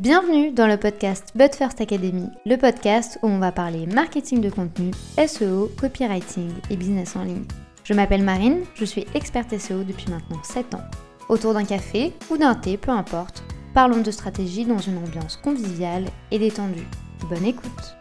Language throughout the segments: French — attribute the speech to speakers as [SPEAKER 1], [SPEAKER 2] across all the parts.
[SPEAKER 1] Bienvenue dans le podcast But First Academy, le podcast où on va parler marketing de contenu, SEO, copywriting et business en ligne. Je m'appelle Marine, je suis experte SEO depuis maintenant 7 ans. Autour d'un café ou d'un thé, peu importe, parlons de stratégie dans une ambiance conviviale et détendue. Bonne écoute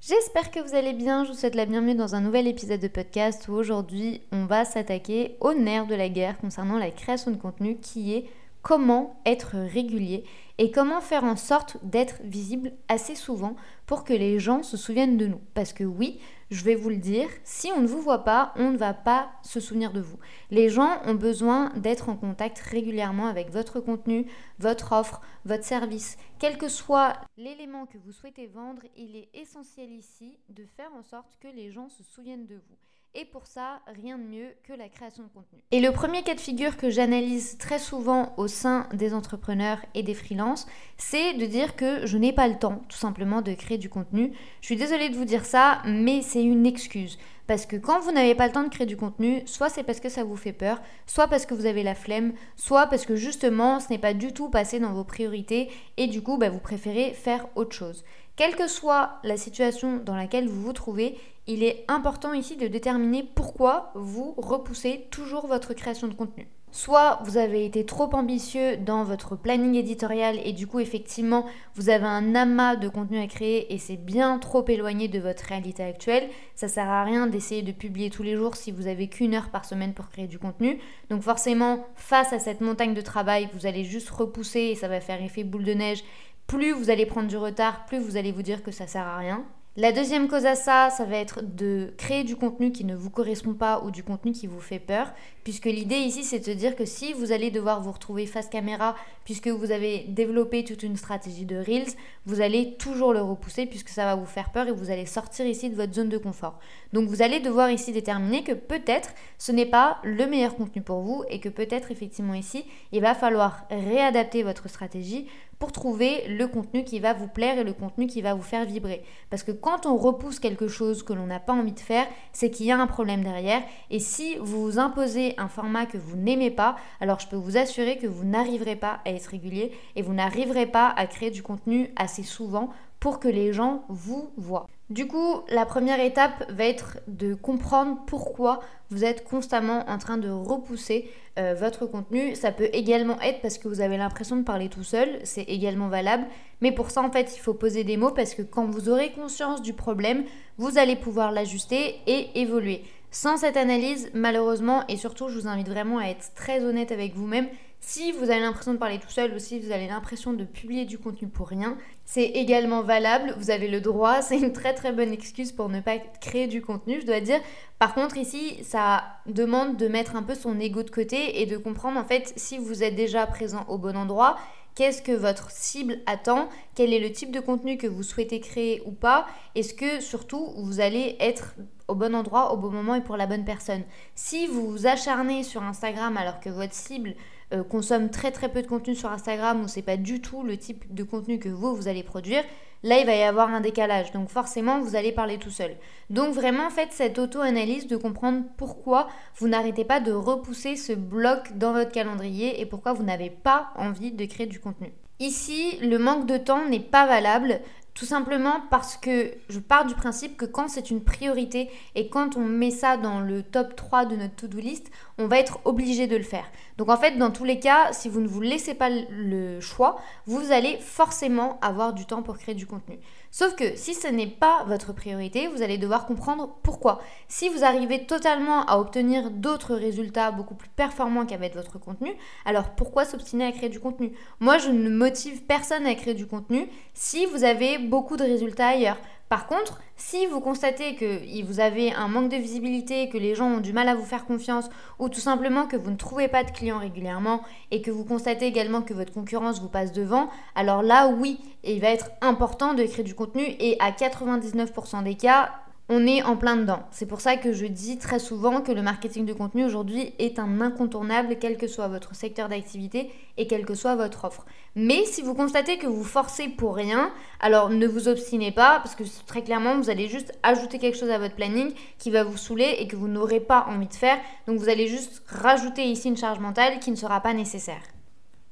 [SPEAKER 1] J'espère que vous allez bien, je vous souhaite la bienvenue dans un nouvel épisode de podcast où aujourd'hui on va s'attaquer au nerf de la guerre concernant la création de contenu qui est comment être régulier et comment faire en sorte d'être visible assez souvent pour que les gens se souviennent de nous. Parce que oui, je vais vous le dire, si on ne vous voit pas, on ne va pas se souvenir de vous. Les gens ont besoin d'être en contact régulièrement avec votre contenu, votre offre, votre service. Quel que soit l'élément que vous souhaitez vendre, il est essentiel ici de faire en sorte que les gens se souviennent de vous. Et pour ça, rien de mieux que la création de contenu. Et le premier cas de figure que j'analyse très souvent au sein des entrepreneurs et des freelances, c'est de dire que je n'ai pas le temps tout simplement de créer du contenu. Je suis désolée de vous dire ça, mais c'est une excuse. Parce que quand vous n'avez pas le temps de créer du contenu, soit c'est parce que ça vous fait peur, soit parce que vous avez la flemme, soit parce que justement ce n'est pas du tout passé dans vos priorités et du coup bah, vous préférez faire autre chose. Quelle que soit la situation dans laquelle vous vous trouvez, il est important ici de déterminer pourquoi vous repoussez toujours votre création de contenu. Soit vous avez été trop ambitieux dans votre planning éditorial et du coup effectivement vous avez un amas de contenu à créer et c'est bien trop éloigné de votre réalité actuelle. Ça sert à rien d'essayer de publier tous les jours si vous avez qu'une heure par semaine pour créer du contenu. Donc forcément face à cette montagne de travail vous allez juste repousser et ça va faire effet boule de neige plus vous allez prendre du retard, plus vous allez vous dire que ça sert à rien. La deuxième cause à ça, ça va être de créer du contenu qui ne vous correspond pas ou du contenu qui vous fait peur, puisque l'idée ici c'est de se dire que si vous allez devoir vous retrouver face caméra, puisque vous avez développé toute une stratégie de Reels, vous allez toujours le repousser puisque ça va vous faire peur et vous allez sortir ici de votre zone de confort. Donc vous allez devoir ici déterminer que peut-être ce n'est pas le meilleur contenu pour vous et que peut-être effectivement ici il va falloir réadapter votre stratégie pour trouver le contenu qui va vous plaire et le contenu qui va vous faire vibrer. Parce que quand on repousse quelque chose que l'on n'a pas envie de faire, c'est qu'il y a un problème derrière. Et si vous vous imposez un format que vous n'aimez pas, alors je peux vous assurer que vous n'arriverez pas à être régulier et vous n'arriverez pas à créer du contenu assez souvent pour que les gens vous voient. Du coup, la première étape va être de comprendre pourquoi vous êtes constamment en train de repousser euh, votre contenu. Ça peut également être parce que vous avez l'impression de parler tout seul, c'est également valable. Mais pour ça, en fait, il faut poser des mots parce que quand vous aurez conscience du problème, vous allez pouvoir l'ajuster et évoluer. Sans cette analyse, malheureusement, et surtout, je vous invite vraiment à être très honnête avec vous-même, si vous avez l'impression de parler tout seul ou si vous avez l'impression de publier du contenu pour rien, c'est également valable, vous avez le droit, c'est une très très bonne excuse pour ne pas créer du contenu, je dois dire. Par contre, ici, ça demande de mettre un peu son ego de côté et de comprendre en fait si vous êtes déjà présent au bon endroit, qu'est-ce que votre cible attend, quel est le type de contenu que vous souhaitez créer ou pas, est-ce que surtout vous allez être au bon endroit, au bon moment et pour la bonne personne. Si vous vous acharnez sur Instagram alors que votre cible euh, consomme très très peu de contenu sur Instagram ou c'est pas du tout le type de contenu que vous vous allez produire, là il va y avoir un décalage. Donc forcément vous allez parler tout seul. Donc vraiment faites cette auto-analyse de comprendre pourquoi vous n'arrêtez pas de repousser ce bloc dans votre calendrier et pourquoi vous n'avez pas envie de créer du contenu. Ici, le manque de temps n'est pas valable. Tout simplement parce que je pars du principe que quand c'est une priorité et quand on met ça dans le top 3 de notre to-do list, on va être obligé de le faire. Donc en fait, dans tous les cas, si vous ne vous laissez pas le choix, vous allez forcément avoir du temps pour créer du contenu. Sauf que si ce n'est pas votre priorité, vous allez devoir comprendre pourquoi. Si vous arrivez totalement à obtenir d'autres résultats beaucoup plus performants qu'avec votre contenu, alors pourquoi s'obstiner à créer du contenu? Moi, je ne motive personne à créer du contenu si vous avez beaucoup de résultats ailleurs. Par contre, si vous constatez que vous avez un manque de visibilité, que les gens ont du mal à vous faire confiance, ou tout simplement que vous ne trouvez pas de clients régulièrement, et que vous constatez également que votre concurrence vous passe devant, alors là, oui, il va être important de créer du contenu, et à 99% des cas, on est en plein dedans. C'est pour ça que je dis très souvent que le marketing de contenu aujourd'hui est un incontournable, quel que soit votre secteur d'activité et quelle que soit votre offre. Mais si vous constatez que vous forcez pour rien, alors ne vous obstinez pas, parce que très clairement, vous allez juste ajouter quelque chose à votre planning qui va vous saouler et que vous n'aurez pas envie de faire. Donc vous allez juste rajouter ici une charge mentale qui ne sera pas nécessaire.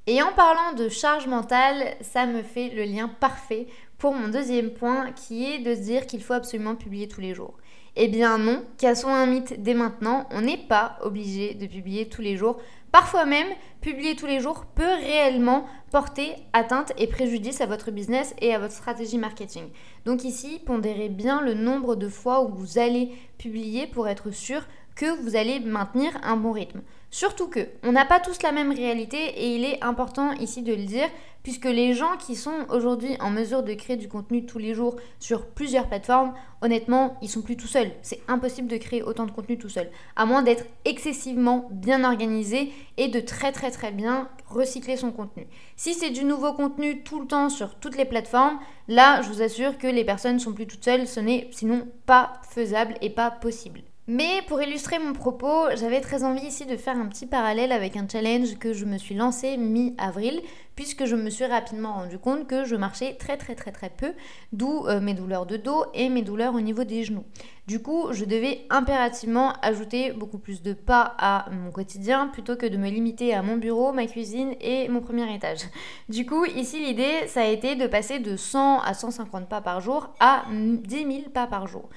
[SPEAKER 1] Et en parlant de charge mentale, ça me fait le lien parfait pour mon deuxième point qui est de se dire qu'il faut absolument publier tous les jours. Eh bien non, cassons un mythe dès maintenant, on n'est pas obligé de publier tous les jours. Parfois même, publier tous les jours peut réellement porter atteinte et préjudice à votre business et à votre stratégie marketing. Donc ici, pondérez bien le nombre de fois où vous allez publier pour être sûr que vous allez maintenir un bon rythme. Surtout que on n'a pas tous la même réalité et il est important ici de le dire puisque les gens qui sont aujourd'hui en mesure de créer du contenu tous les jours sur plusieurs plateformes, honnêtement, ils sont plus tout seuls. C'est impossible de créer autant de contenu tout seul, à moins d'être excessivement bien organisé et de très très très bien recycler son contenu. Si c'est du nouveau contenu tout le temps sur toutes les plateformes, là, je vous assure que les personnes sont plus toutes seules, ce n'est sinon pas faisable et pas possible. Mais pour illustrer mon propos, j'avais très envie ici de faire un petit parallèle avec un challenge que je me suis lancé mi-avril, puisque je me suis rapidement rendu compte que je marchais très très très très peu, d'où euh, mes douleurs de dos et mes douleurs au niveau des genoux. Du coup, je devais impérativement ajouter beaucoup plus de pas à mon quotidien plutôt que de me limiter à mon bureau, ma cuisine et mon premier étage. Du coup, ici l'idée, ça a été de passer de 100 à 150 pas par jour à 10 000 pas par jour.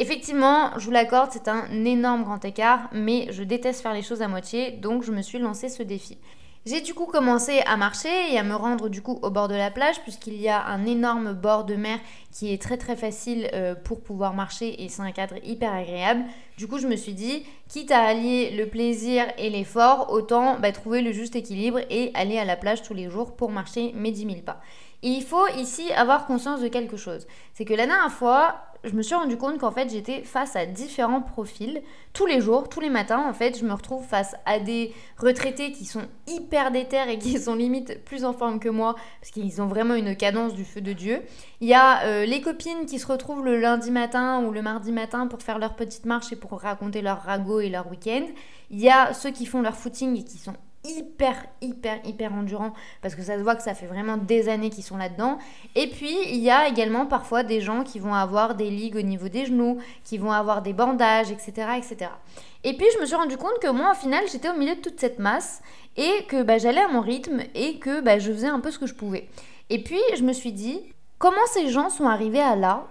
[SPEAKER 1] Effectivement, je vous l'accorde, c'est un énorme grand écart, mais je déteste faire les choses à moitié, donc je me suis lancé ce défi. J'ai du coup commencé à marcher et à me rendre du coup au bord de la plage puisqu'il y a un énorme bord de mer qui est très très facile euh, pour pouvoir marcher et c'est un cadre hyper agréable. Du coup je me suis dit, quitte à allier le plaisir et l'effort, autant bah, trouver le juste équilibre et aller à la plage tous les jours pour marcher mes 10 000 pas. Il faut ici avoir conscience de quelque chose. C'est que la dernière fois, je me suis rendu compte qu'en fait j'étais face à différents profils. Tous les jours, tous les matins, en fait, je me retrouve face à des retraités qui sont hyper déter et qui sont limite plus en forme que moi parce qu'ils ont vraiment une cadence du feu de Dieu. Il y a euh, les copines qui se retrouvent le lundi matin ou le mardi matin pour faire leur petite marche et pour raconter leur ragot et leur week-end. Il y a ceux qui font leur footing et qui sont hyper, hyper, hyper endurant parce que ça se voit que ça fait vraiment des années qu'ils sont là-dedans. Et puis, il y a également parfois des gens qui vont avoir des ligues au niveau des genoux, qui vont avoir des bandages, etc. etc. Et puis, je me suis rendu compte que moi, au final, j'étais au milieu de toute cette masse et que bah, j'allais à mon rythme et que bah, je faisais un peu ce que je pouvais. Et puis, je me suis dit, comment ces gens sont arrivés à là.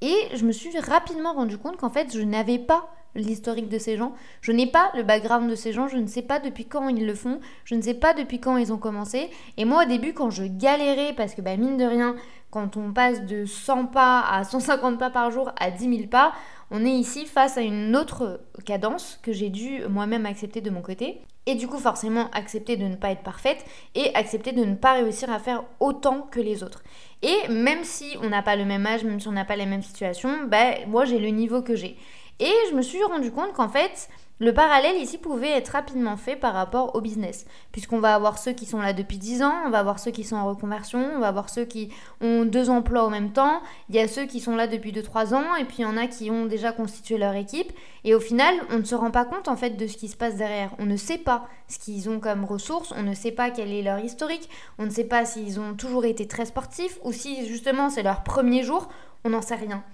[SPEAKER 1] Et je me suis rapidement rendu compte qu'en fait, je n'avais pas l'historique de ces gens. Je n'ai pas le background de ces gens, je ne sais pas depuis quand ils le font, je ne sais pas depuis quand ils ont commencé. Et moi au début quand je galérais, parce que bah, mine de rien, quand on passe de 100 pas à 150 pas par jour à 10 000 pas, on est ici face à une autre cadence que j'ai dû moi-même accepter de mon côté. Et du coup, forcément, accepter de ne pas être parfaite et accepter de ne pas réussir à faire autant que les autres. Et même si on n'a pas le même âge, même si on n'a pas les mêmes situations, bah, moi j'ai le niveau que j'ai. Et je me suis rendu compte qu'en fait, le parallèle ici pouvait être rapidement fait par rapport au business, puisqu'on va avoir ceux qui sont là depuis 10 ans, on va avoir ceux qui sont en reconversion, on va avoir ceux qui ont deux emplois en même temps, il y a ceux qui sont là depuis 2-3 ans, et puis il y en a qui ont déjà constitué leur équipe, et au final, on ne se rend pas compte en fait de ce qui se passe derrière. On ne sait pas ce qu'ils ont comme ressources, on ne sait pas quel est leur historique, on ne sait pas s'ils ont toujours été très sportifs, ou si justement c'est leur premier jour, on n'en sait rien.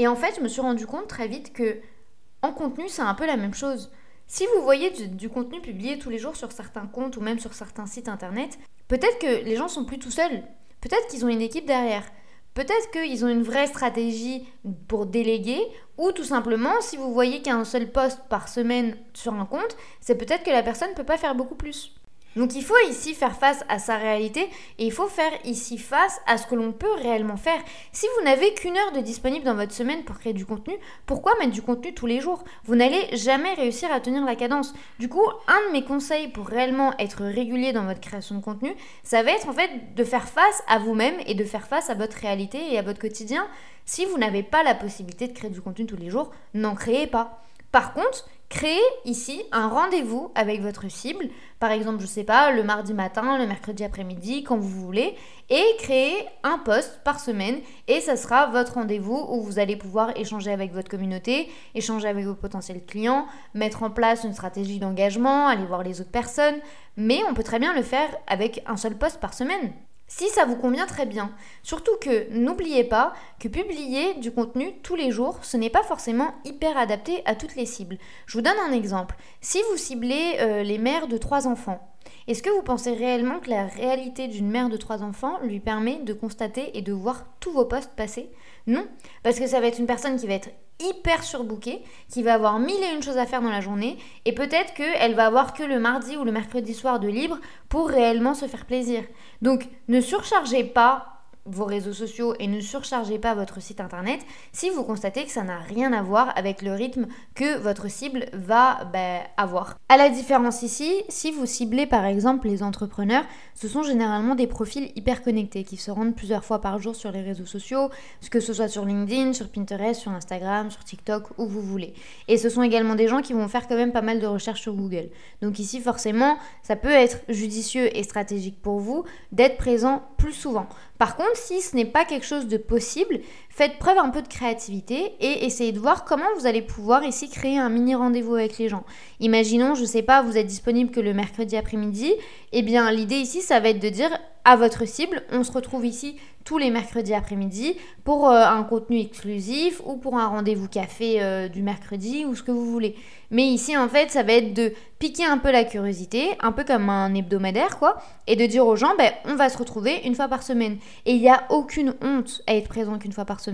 [SPEAKER 1] Et en fait, je me suis rendu compte très vite que en contenu, c'est un peu la même chose. Si vous voyez du, contenu publié tous les jours sur certains comptes ou même sur certains sites internet, peut-être que les gens sont plus tout seuls. Peut-être qu'ils ont une équipe derrière. Peut-être qu'ils ont une vraie stratégie pour déléguer, ou tout simplement, si vous voyez qu'un seul poste par semaine sur un compte, c'est peut-être que la personne ne peut pas faire beaucoup plus. Donc il faut ici faire face à sa réalité et il faut faire ici face à ce que l'on peut réellement faire. Si vous n'avez qu'une heure de disponible dans votre semaine pour créer du contenu, pourquoi mettre du contenu tous les jours? Vous n'allez jamais réussir à tenir la cadence. Du coup, un de mes conseils pour réellement être régulier dans votre création de contenu, ça va être en fait de faire face à vous-même et de faire face à votre réalité et à votre quotidien. Si vous n'avez pas la possibilité de créer du contenu tous les jours, n'en créez pas. Par contre, créez ici un rendez-vous avec votre cible, par exemple, je sais pas, le mardi matin, le mercredi après-midi, quand vous voulez, et créez un post par semaine. Et ça sera votre rendez-vous où vous allez pouvoir échanger avec votre communauté, échanger avec vos potentiels clients, mettre en place une stratégie d'engagement, aller voir les autres personnes, mais on peut très bien le faire avec un seul post par semaine. Si ça vous convient très bien. Surtout que n'oubliez pas que publier du contenu tous les jours, ce n'est pas forcément hyper adapté à toutes les cibles. Je vous donne un exemple. Si vous ciblez euh, les mères de trois enfants, Est-ce que vous pensez réellement que la réalité d'une mère de trois enfants lui permet de constater et de voir tous vos posts passer? Non, parce que ça va être une personne qui va être hyper surbookée, qui va avoir mille et une choses à faire dans la journée, et peut-être qu'elle va avoir que le mardi ou le mercredi soir de libre pour réellement se faire plaisir. Donc ne surchargez pas vos réseaux sociaux et ne surchargez pas votre site internet si vous constatez que ça n'a rien à voir avec le rythme que votre cible va bah, avoir. À la différence ici, si vous ciblez par exemple les entrepreneurs, ce sont généralement des profils hyper connectés qui se rendent plusieurs fois par jour sur les réseaux sociaux, que ce soit sur LinkedIn, sur Pinterest, sur Instagram, sur TikTok, où vous voulez. Et ce sont également des gens qui vont faire quand même pas mal de recherches sur Google. Donc ici forcément, ça peut être judicieux et stratégique pour vous d'être présent plus souvent. Par contre, si ce n'est pas quelque chose de possible, faites preuve un peu de créativité et essayez de voir comment vous allez pouvoir ici créer un mini rendez-vous avec les gens. Imaginons, je sais pas, vous êtes disponible que le mercredi après-midi, eh bien l'idée ici ça va être de dire à votre cible, on se retrouve ici tous les mercredis après-midi pour euh, un contenu exclusif ou pour un rendez-vous café euh, du mercredi ou ce que vous voulez. Mais ici, en fait, ça va être de piquer un peu la curiosité, un peu comme un hebdomadaire, quoi, et de dire aux gens, ben, on va se retrouver une fois par semaine. Et il n'y a aucune honte à être présent qu'une fois par semaine.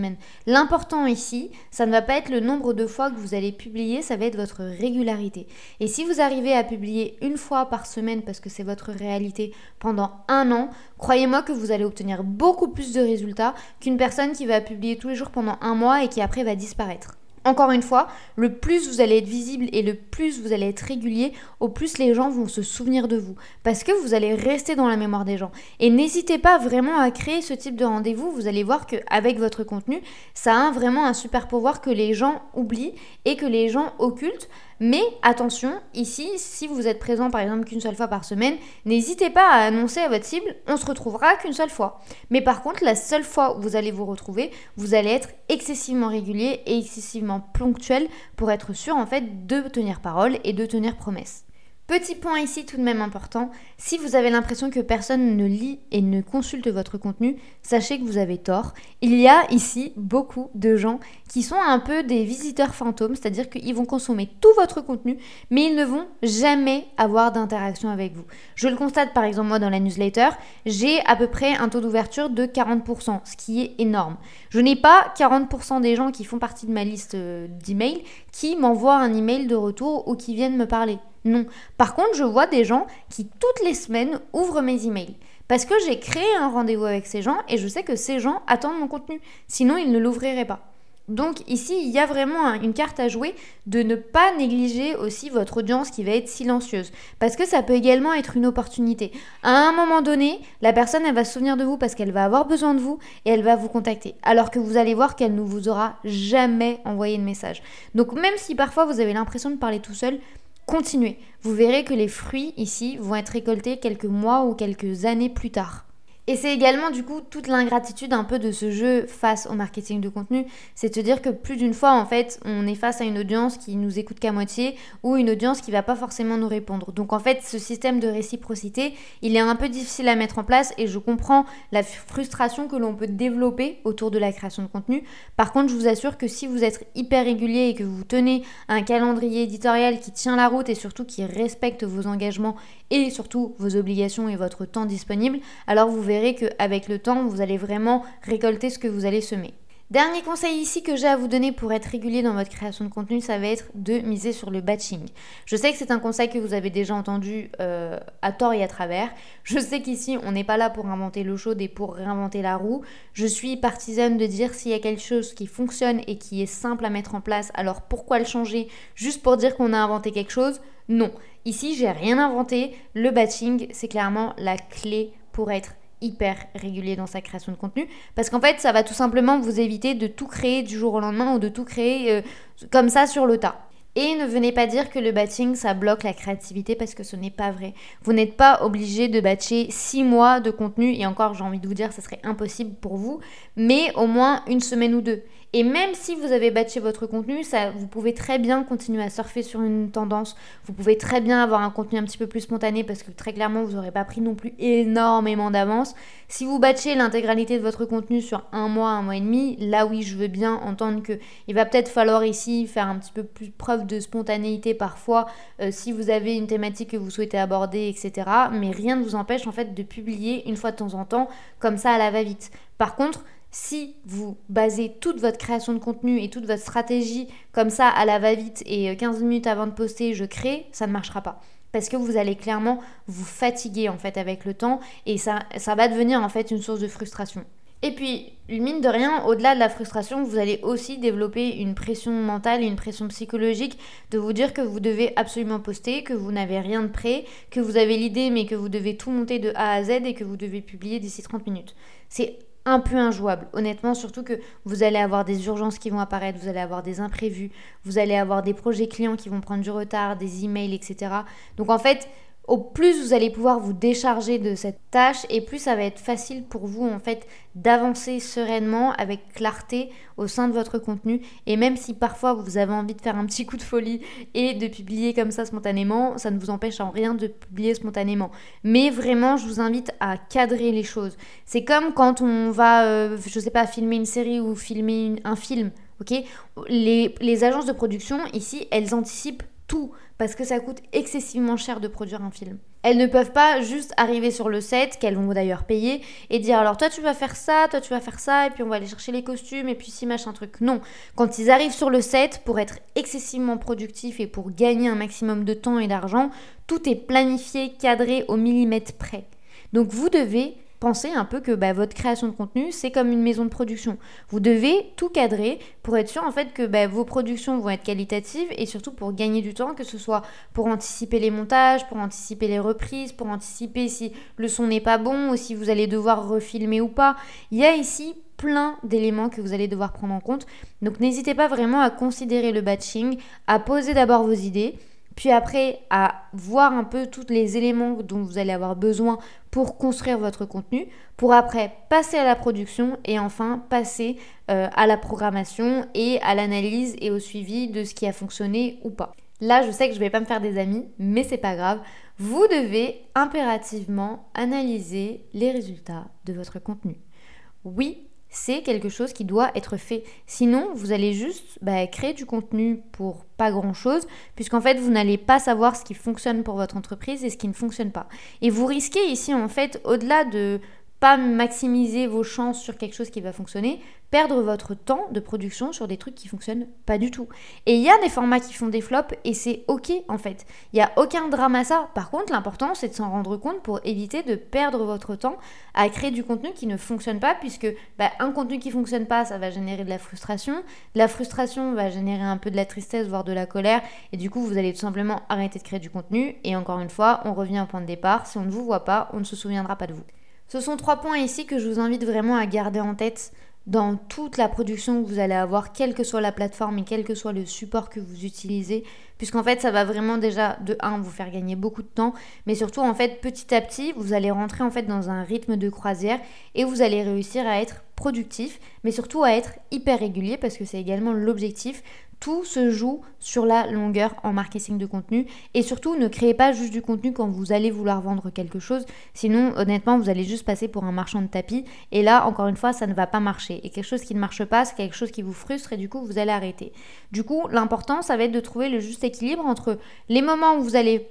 [SPEAKER 1] L'important ici, ça ne va pas être le nombre de fois que vous allez publier, ça va être votre régularité. Et si vous arrivez à publier une fois par semaine, parce que c'est votre réalité, pendant un an, croyez-moi que vous allez obtenir beaucoup plus de résultats qu'une personne qui va publier tous les jours pendant un mois et qui après va disparaître. Encore une fois, le plus vous allez être visible et le plus vous allez être régulier, au plus les gens vont se souvenir de vous. Parce que vous allez rester dans la mémoire des gens. Et n'hésitez pas vraiment à créer ce type de rendez-vous. Vous allez voir qu'avec votre contenu, ça a vraiment un super pouvoir que les gens oublient et que les gens occultent. Mais attention, ici, si vous êtes présent par exemple qu'une seule fois par semaine, n'hésitez pas à annoncer à votre cible, on se retrouvera qu'une seule fois. Mais par contre, la seule fois où vous allez vous retrouver, vous allez être excessivement régulier et excessivement ponctuel pour être sûr en fait de tenir parole et de tenir promesse. Petit point ici tout de même important, si vous avez l'impression que personne ne lit et ne consulte votre contenu, sachez que vous avez tort. Il y a ici beaucoup de gens qui sont un peu des visiteurs fantômes, c'est-à-dire qu'ils vont consommer tout votre contenu, mais ils ne vont jamais avoir d'interaction avec vous. Je le constate par exemple moi dans la newsletter, j'ai à peu près un taux d'ouverture de 40%, ce qui est énorme. Je n'ai pas 40% des gens qui font partie de ma liste euh, d'emails qui m'envoient un email de retour ou qui viennent me parler. Non. Par contre, je vois des gens qui toutes les semaines ouvrent mes emails. Parce que j'ai créé un rendez-vous avec ces gens et je sais que ces gens attendent mon contenu. Sinon, ils ne l'ouvriraient pas. Donc ici, il y a vraiment une carte à jouer de ne pas négliger aussi votre audience qui va être silencieuse. Parce que ça peut également être une opportunité. À un moment donné, la personne, elle va se souvenir de vous parce qu'elle va avoir besoin de vous et elle va vous contacter. Alors que vous allez voir qu'elle ne vous aura jamais envoyé de message. Donc même si parfois vous avez l'impression de parler tout seul, continuez. Vous verrez que les fruits ici vont être récoltés quelques mois ou quelques années plus tard. Et c'est également du coup toute l'ingratitude un peu de ce jeu face au marketing de contenu, c'est de dire que plus d'une fois en fait on est face à une audience qui nous écoute qu'à moitié ou une audience qui va pas forcément nous répondre. Donc en fait ce système de réciprocité il est un peu difficile à mettre en place et je comprends la frustration que l'on peut développer autour de la création de contenu. Par contre je vous assure que si vous êtes hyper régulier et que vous tenez un calendrier éditorial qui tient la route et surtout qui respecte vos engagements et surtout vos obligations et votre temps disponible, alors vous verrez qu'avec le temps, vous allez vraiment récolter ce que vous allez semer. Dernier conseil ici que j'ai à vous donner pour être régulier dans votre création de contenu, ça va être de miser sur le batching. Je sais que c'est un conseil que vous avez déjà entendu euh, à tort et à travers. Je sais qu'ici, on n'est pas là pour inventer l'eau chaude et pour réinventer la roue. Je suis partisane de dire s'il y a quelque chose qui fonctionne et qui est simple à mettre en place, alors pourquoi le changer? Juste pour dire qu'on a inventé quelque chose? Non. Ici, j'ai rien inventé. Le batching, c'est clairement la clé pour être hyper régulier dans sa création de contenu parce qu'en fait ça va tout simplement vous éviter de tout créer du jour au lendemain ou de tout créer euh, comme ça sur le tas. Et ne venez pas dire que le batching, ça bloque la créativité parce que ce n'est pas vrai. Vous n'êtes pas obligé de batcher 6 mois de contenu, et encore j'ai envie de vous dire, ça serait impossible pour vous, mais au moins une semaine ou deux. Et même si vous avez batché votre contenu, ça, vous pouvez très bien continuer à surfer sur une tendance. Vous pouvez très bien avoir un contenu un petit peu plus spontané parce que très clairement, vous n'aurez pas pris non plus énormément d'avance. Si vous batchez l'intégralité de votre contenu sur un mois, un mois et demi, là oui, je veux bien entendre que il va peut-être falloir ici faire un petit peu plus preuve de spontanéité parfois euh, si vous avez une thématique que vous souhaitez aborder, etc. Mais rien ne vous empêche en fait de publier une fois de temps en temps comme ça à la va-vite. Par contre, si vous basez toute votre création de contenu et toute votre stratégie comme ça à la va-vite et 15 euh, minutes avant de poster, je crée, ça ne marchera pas. Parce que vous allez clairement vous fatiguer en fait avec le temps et ça, va devenir en fait une source de frustration. Et puis, mine de rien, au-delà de la frustration, vous allez aussi développer une pression mentale une pression psychologique de vous dire que vous devez absolument poster, que vous n'avez rien de prêt, que vous avez l'idée mais que vous devez tout monter de A à Z et que vous devez publier d'ici 30 minutes. C'est un peu injouable, honnêtement, surtout que vous allez avoir des urgences qui vont apparaître, vous allez avoir des imprévus, vous allez avoir des projets clients qui vont prendre du retard, des emails, etc. Donc en fait, au plus vous allez pouvoir vous décharger de cette tâche et plus ça va être facile pour vous en fait d'avancer sereinement avec clarté au sein de votre contenu et même si parfois vous avez envie de faire un petit coup de folie et de publier comme ça spontanément, ça ne vous empêche en rien de publier spontanément. Mais vraiment, je vous invite à cadrer les choses. C'est comme quand on va, euh, je sais pas, filmer une série ou filmer un film. Ok, les, les agences de production ici, elles anticipent tout parce que ça coûte excessivement cher de produire un film. Elles ne peuvent pas juste arriver sur le set, qu'elles vont d'ailleurs payer, et dire alors toi tu vas faire ça, toi tu vas faire ça, et puis on va aller chercher les costumes, et puis si machin truc. Non, quand ils arrivent sur le set, pour être excessivement productifs et pour gagner un maximum de temps et d'argent, tout est planifié, cadré au millimètre près. Donc vous devez pensez un peu que bah, votre création de contenu, c'est comme une maison de production. Vous devez tout cadrer pour être sûr en fait que bah, vos productions vont être qualitatives et surtout pour gagner du temps, que ce soit pour anticiper les montages, pour anticiper les reprises, pour anticiper si le son n'est pas bon ou si vous allez devoir refilmer ou pas. Il y a ici plein d'éléments que vous allez devoir prendre en compte. Donc n'hésitez pas vraiment à considérer le batching, à poser d'abord vos idées puis après à voir un peu tous les éléments dont vous allez avoir besoin pour construire votre contenu, pour après passer à la production et enfin passer euh, à la programmation et à l'analyse et au suivi de ce qui a fonctionné ou pas. Là, je sais que je vais pas me faire des amis, mais c'est pas grave. Vous devez impérativement analyser les résultats de votre contenu. Oui, c'est quelque chose qui doit être fait. Sinon, vous allez juste bah, créer du contenu pour pas grand-chose, puisqu'en fait, vous n'allez pas savoir ce qui fonctionne pour votre entreprise et ce qui ne fonctionne pas. Et vous risquez ici, en fait, au-delà de pas maximiser vos chances sur quelque chose qui va fonctionner, perdre votre temps de production sur des trucs qui fonctionnent pas du tout. Et il y a des formats qui font des flops et c'est ok en fait. Il n'y a aucun drame à ça. Par contre, l'important c'est de s'en rendre compte pour éviter de perdre votre temps à créer du contenu qui ne fonctionne pas puisque bah, un contenu qui fonctionne pas, ça va générer de la frustration. la frustration va générer un peu de la tristesse, voire de la colère. Et du coup, vous allez tout simplement arrêter de créer du contenu. Et encore une fois, on revient au point de départ. Si on ne vous voit pas, on ne se souviendra pas de vous. Ce sont trois points ici que je vous invite vraiment à garder en tête dans toute la production que vous allez avoir, quelle que soit la plateforme et quel que soit le support que vous utilisez, puisqu'en fait ça va vraiment déjà de 1 vous faire gagner beaucoup de temps, mais surtout en fait petit à petit vous allez rentrer en fait dans un rythme de croisière et vous allez réussir à être productif, mais surtout à être hyper régulier parce que c'est également l'objectif tout se joue sur la longueur en marketing de contenu. Et surtout, ne créez pas juste du contenu quand vous allez vouloir vendre quelque chose. Sinon, honnêtement, vous allez juste passer pour un marchand de tapis. Et là, encore une fois, ça ne va pas marcher. Et quelque chose qui ne marche pas, c'est quelque chose qui vous frustre et du coup, vous allez arrêter. Du coup, l'important, ça va être de trouver le juste équilibre entre les moments où vous allez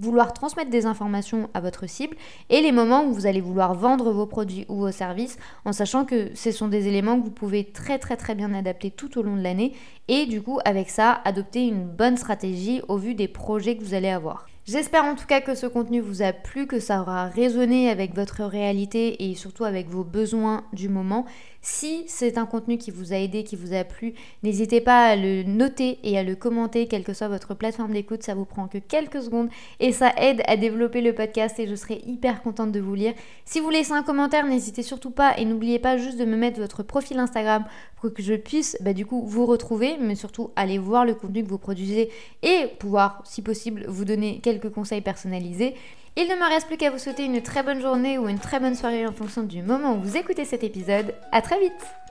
[SPEAKER 1] vouloir transmettre des informations à votre cible et les moments où vous allez vouloir vendre vos produits ou vos services en sachant que ce sont des éléments que vous pouvez très très très bien adapter tout au long de l'année et du coup avec ça adopter une bonne stratégie au vu des projets que vous allez avoir. J'espère en tout cas que ce contenu vous a plu, que ça aura résonné avec votre réalité et surtout avec vos besoins du moment. Si c'est un contenu qui vous a aidé, qui vous a plu, n'hésitez pas à le noter et à le commenter, quelle que soit votre plateforme d'écoute. Ça vous prend que quelques secondes et ça aide à développer le podcast et je serai hyper contente de vous lire. Si vous laissez un commentaire, n'hésitez surtout pas et n'oubliez pas juste de me mettre votre profil Instagram pour que je puisse bah, du coup vous retrouver, mais surtout aller voir le contenu que vous produisez et pouvoir, si possible, vous donner quelques conseils personnalisés. Il ne me reste plus qu'à vous souhaiter une très bonne journée ou une très bonne soirée en fonction du moment où vous écoutez cet épisode. À très vite